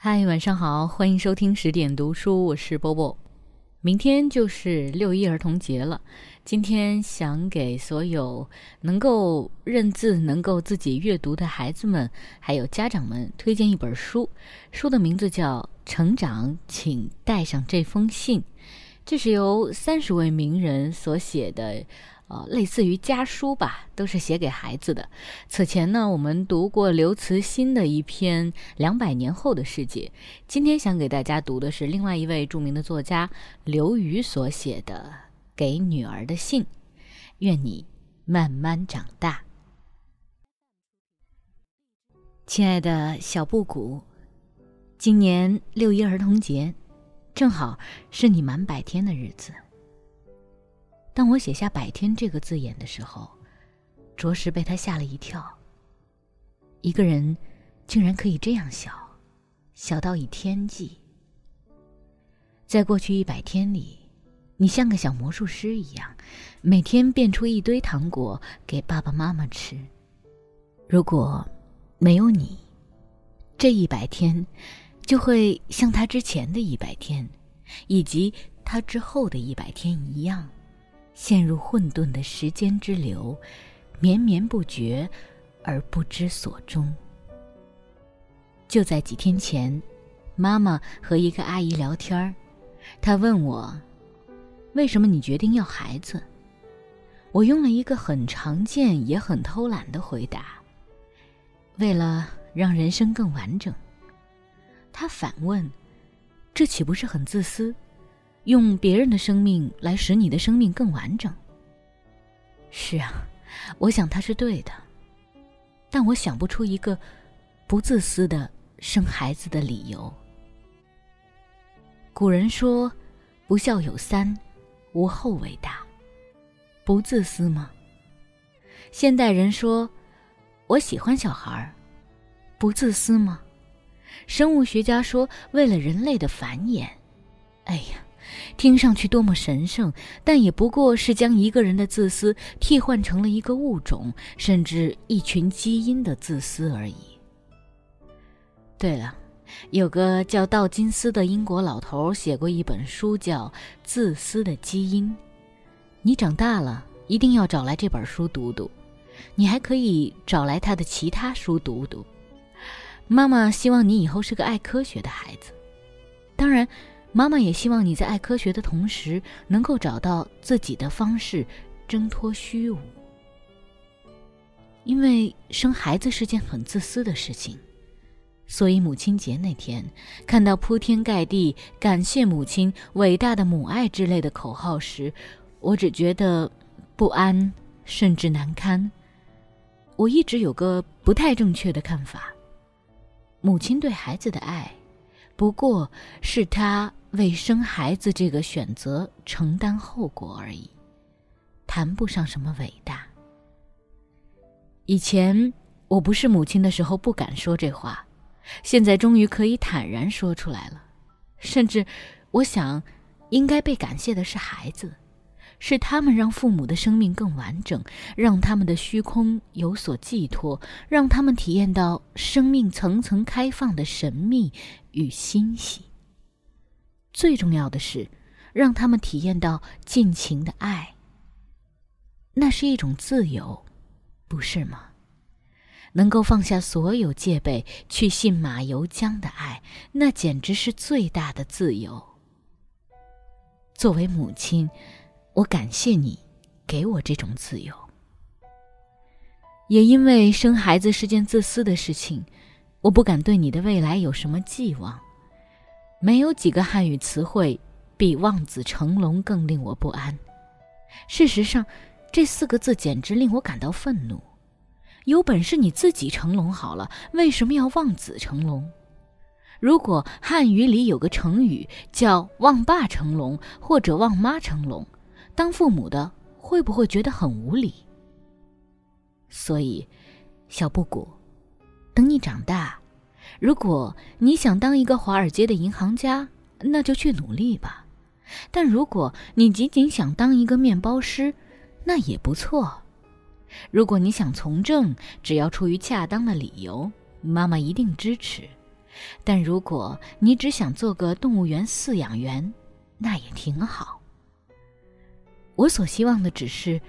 嗨，晚上好，欢迎收听十点读书，我是波波。明天就是六一儿童节了，今天想给所有能够认字、能够自己阅读的孩子们，还有家长们推荐一本书，书的名字叫《成长，请带上这封信》，这是由三十位名人所写的。呃，类似于家书吧，都是写给孩子的。此前呢，我们读过刘慈欣的一篇《两百年后的世界》，今天想给大家读的是另外一位著名的作家刘瑜所写的《给女儿的信》，愿你慢慢长大。亲爱的小布谷，今年六一儿童节，正好是你满百天的日子。当我写下“百天”这个字眼的时候，着实被他吓了一跳。一个人竟然可以这样小，小到以天计。在过去一百天里，你像个小魔术师一样，每天变出一堆糖果给爸爸妈妈吃。如果没有你，这一百天就会像他之前的一百天，以及他之后的一百天一样。陷入混沌的时间之流，绵绵不绝，而不知所终。就在几天前，妈妈和一个阿姨聊天，她问我：“为什么你决定要孩子？”我用了一个很常见也很偷懒的回答：“为了让人生更完整。”她反问：“这岂不是很自私？”用别人的生命来使你的生命更完整。是啊，我想他是对的，但我想不出一个不自私的生孩子的理由。古人说：“不孝有三，无后为大。”不自私吗？现代人说：“我喜欢小孩。”不自私吗？生物学家说：“为了人类的繁衍。”哎呀！听上去多么神圣，但也不过是将一个人的自私替换成了一个物种，甚至一群基因的自私而已。对了，有个叫道金斯的英国老头写过一本书，叫《自私的基因》。你长大了一定要找来这本书读读，你还可以找来他的其他书读读。妈妈希望你以后是个爱科学的孩子，当然。妈妈也希望你在爱科学的同时，能够找到自己的方式，挣脱虚无。因为生孩子是件很自私的事情，所以母亲节那天看到铺天盖地“感谢母亲，伟大的母爱”之类的口号时，我只觉得不安，甚至难堪。我一直有个不太正确的看法：母亲对孩子的爱，不过是他。为生孩子这个选择承担后果而已，谈不上什么伟大。以前我不是母亲的时候不敢说这话，现在终于可以坦然说出来了。甚至，我想，应该被感谢的是孩子，是他们让父母的生命更完整，让他们的虚空有所寄托，让他们体验到生命层层开放的神秘与欣喜。最重要的是，让他们体验到尽情的爱。那是一种自由，不是吗？能够放下所有戒备，去信马由缰的爱，那简直是最大的自由。作为母亲，我感谢你给我这种自由。也因为生孩子是件自私的事情，我不敢对你的未来有什么寄望。没有几个汉语词汇比“望子成龙”更令我不安。事实上，这四个字简直令我感到愤怒。有本事你自己成龙好了，为什么要望子成龙？如果汉语里有个成语叫“望爸成龙”或者“望妈成龙”，当父母的会不会觉得很无理？所以，小布谷，等你长大。如果你想当一个华尔街的银行家，那就去努力吧。但如果你仅仅想当一个面包师，那也不错。如果你想从政，只要出于恰当的理由，妈妈一定支持。但如果你只想做个动物园饲养员，那也挺好。我所希望的只是，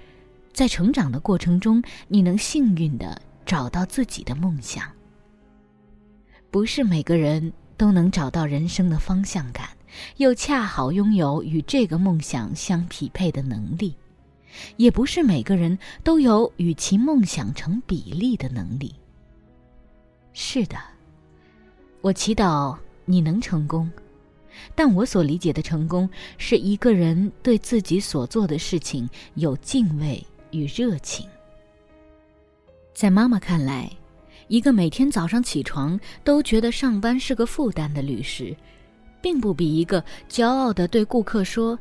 在成长的过程中，你能幸运的找到自己的梦想。不是每个人都能找到人生的方向感，又恰好拥有与这个梦想相匹配的能力，也不是每个人都有与其梦想成比例的能力。是的。我祈祷你能成功，但我所理解的成功是一个人对自己所做的事情有敬畏与热情。在妈妈看来，一个每天早上起床都觉得上班是个负担的律师，并不比一个骄傲的对顾客说：“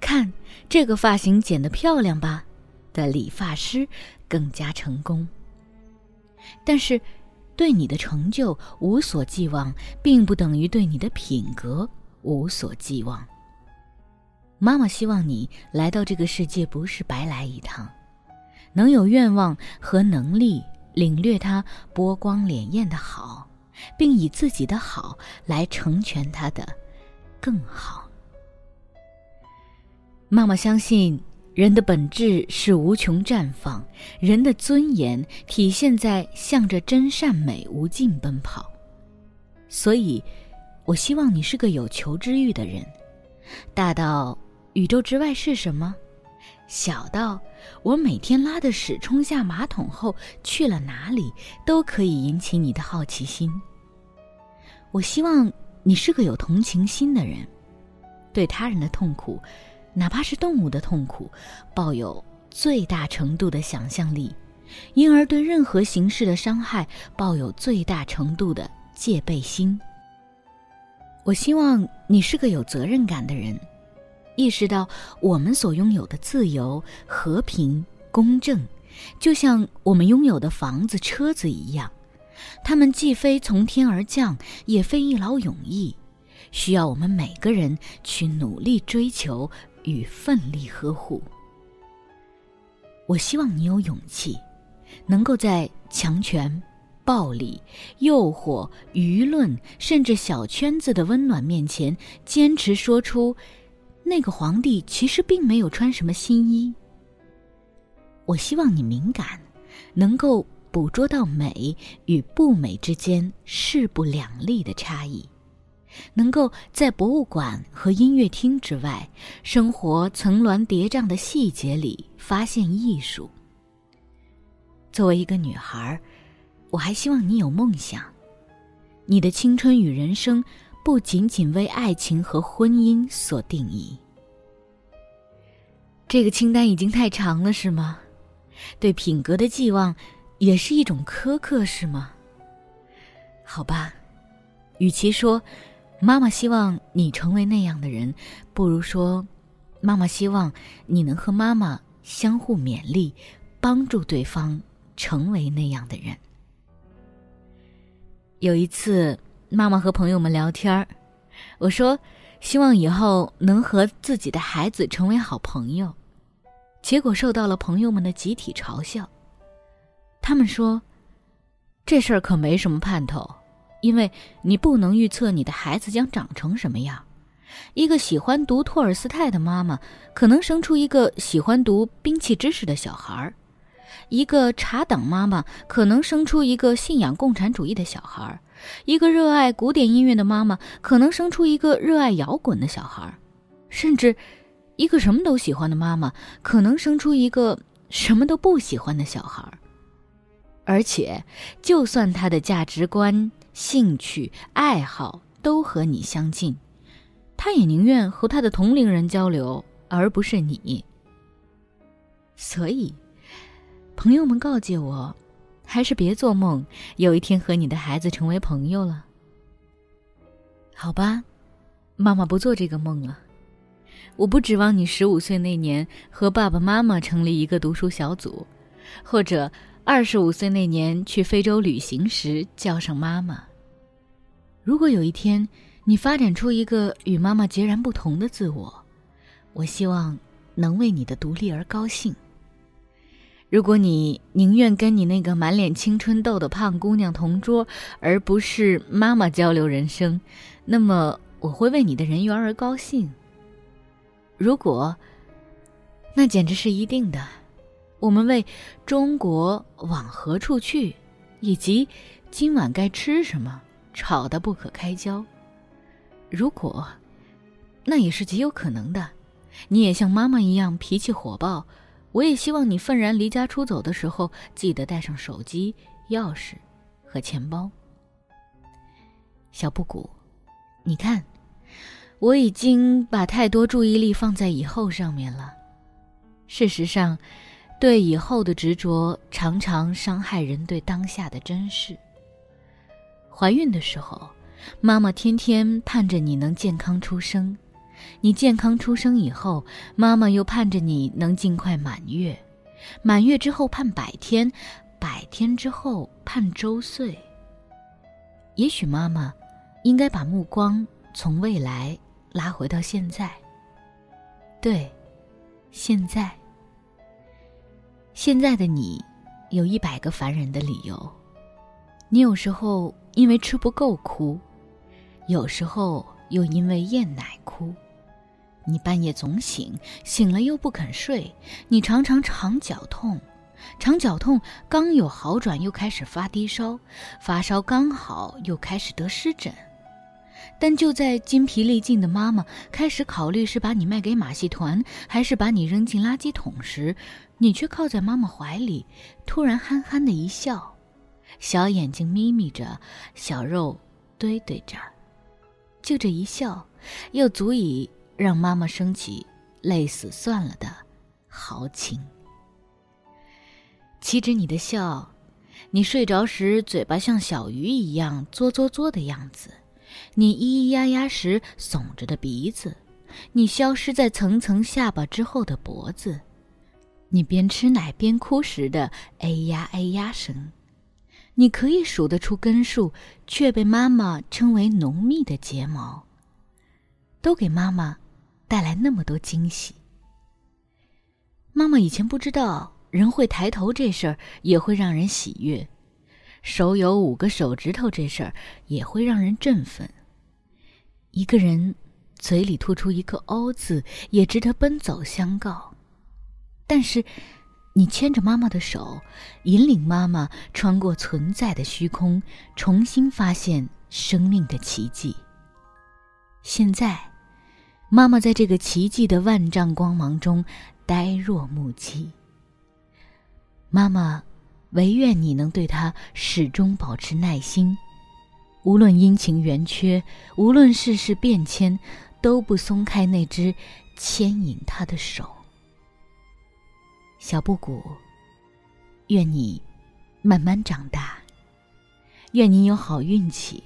看这个发型剪得漂亮吧”的理发师更加成功。但是。对你的成就无所寄望，并不等于对你的品格无所寄望。妈妈希望你来到这个世界不是白来一趟，能有愿望和能力领略它波光潋滟的好，并以自己的好来成全它的更好。妈妈相信。人的本质是无穷绽放，人的尊严体现在向着真善美无尽奔跑。所以，我希望你是个有求知欲的人，大到宇宙之外是什么，小到我每天拉的屎冲下马桶后去了哪里，都可以引起你的好奇心。我希望你是个有同情心的人，对他人的痛苦。哪怕是动物的痛苦，抱有最大程度的想象力，因而对任何形式的伤害抱有最大程度的戒备心。我希望你是个有责任感的人，意识到我们所拥有的自由、和平、公正，就像我们拥有的房子、车子一样，它们既非从天而降，也非一劳永逸，需要我们每个人去努力追求。与奋力呵护。我希望你有勇气，能够在强权、暴力、诱惑、舆论，甚至小圈子的温暖面前，坚持说出：那个皇帝其实并没有穿什么新衣。我希望你敏感，能够捕捉到美与不美之间势不两立的差异。能够在博物馆和音乐厅之外，生活层峦叠嶂的细节里发现艺术。作为一个女孩，我还希望你有梦想，你的青春与人生不仅仅为爱情和婚姻所定义。这个清单已经太长了，是吗？对品格的寄望也是一种苛刻，是吗？好吧，与其说。妈妈希望你成为那样的人，不如说，妈妈希望你能和妈妈相互勉励，帮助对方成为那样的人。有一次，妈妈和朋友们聊天儿，我说希望以后能和自己的孩子成为好朋友，结果受到了朋友们的集体嘲笑。他们说，这事儿可没什么盼头。因为你不能预测你的孩子将长成什么样，一个喜欢读托尔斯泰的妈妈，可能生出一个喜欢读兵器知识的小孩儿；一个茶党妈妈，可能生出一个信仰共产主义的小孩儿；一个热爱古典音乐的妈妈，可能生出一个热爱摇滚的小孩儿；甚至，一个什么都喜欢的妈妈，可能生出一个什么都不喜欢的小孩儿。而且，就算他的价值观，兴趣爱好都和你相近，他也宁愿和他的同龄人交流，而不是你。所以，朋友们告诫我，还是别做梦，有一天和你的孩子成为朋友了。好吧，妈妈不做这个梦了。我不指望你十五岁那年和爸爸妈妈成立一个读书小组，或者。二十五岁那年去非洲旅行时叫上妈妈。如果有一天你发展出一个与妈妈截然不同的自我，我希望能为你的独立而高兴。如果你宁愿跟你那个满脸青春痘的胖姑娘同桌，而不是妈妈交流人生，那么我会为你的人缘而高兴。如果，那简直是一定的。我们为中国往何处去，以及今晚该吃什么，吵得不可开交。如果，那也是极有可能的。你也像妈妈一样脾气火爆。我也希望你愤然离家出走的时候，记得带上手机、钥匙和钱包。小布谷，你看，我已经把太多注意力放在以后上面了。事实上，对以后的执着常常伤害人对当下的珍视。怀孕的时候，妈妈天天盼着你能健康出生。你健康出生以后，妈妈又盼着你能尽快满月，满月之后盼百天，百天之后盼周岁。也许妈妈应该把目光从未来拉回到现在。对，现在。现在的你，有一百个烦人的理由。你有时候因为吃不够哭，有时候又因为厌奶哭。你半夜总醒，醒了又不肯睡。你常常肠绞痛，肠绞痛刚有好转，又开始发低烧，发烧刚好又开始得湿疹。但就在筋疲力尽的妈妈开始考虑是把你卖给马戏团，还是把你扔进垃圾桶时，你却靠在妈妈怀里，突然憨憨的一笑，小眼睛眯眯着，小肉堆堆着，就这一笑，又足以。让妈妈升起累死算了的豪情。岂止你的笑，你睡着时嘴巴像小鱼一样嘬嘬嘬的样子，你咿咿呀呀时耸着的鼻子，你消失在层层下巴之后的脖子，你边吃奶边哭时的哎呀哎呀声，你可以数得出根数，却被妈妈称为浓密的睫毛，都给妈妈。带来那么多惊喜。妈妈以前不知道人会抬头这事儿也会让人喜悦，手有五个手指头这事儿也会让人振奋。一个人嘴里吐出一个“欧”字也值得奔走相告。但是，你牵着妈妈的手，引领妈妈穿过存在的虚空，重新发现生命的奇迹。现在。妈妈在这个奇迹的万丈光芒中呆若木鸡。妈妈，唯愿你能对她始终保持耐心，无论阴晴圆缺，无论世事变迁，都不松开那只牵引她的手。小布谷，愿你慢慢长大，愿你有好运气。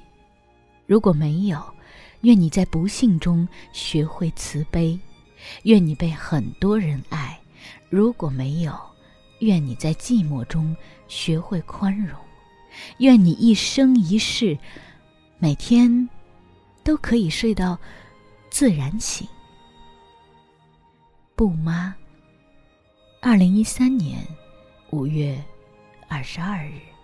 如果没有，愿你在不幸中学会慈悲，愿你被很多人爱；如果没有，愿你在寂寞中学会宽容。愿你一生一世，每天都可以睡到自然醒。不妈，二零一三年五月二十二日。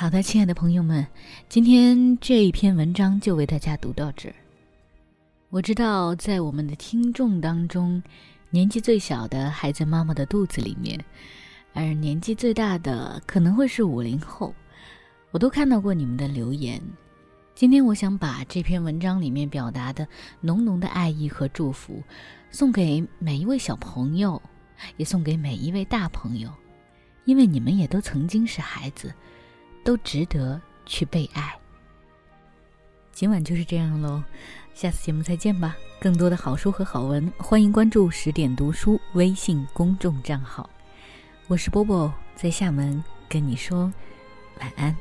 好的，亲爱的朋友们，今天这一篇文章就为大家读到这儿。我知道，在我们的听众当中，年纪最小的还在妈妈的肚子里面，而年纪最大的可能会是五零后。我都看到过你们的留言。今天，我想把这篇文章里面表达的浓浓的爱意和祝福，送给每一位小朋友，也送给每一位大朋友，因为你们也都曾经是孩子。都值得去被爱。今晚就是这样喽，下次节目再见吧。更多的好书和好文，欢迎关注十点读书微信公众账号。我是波波，在厦门跟你说晚安。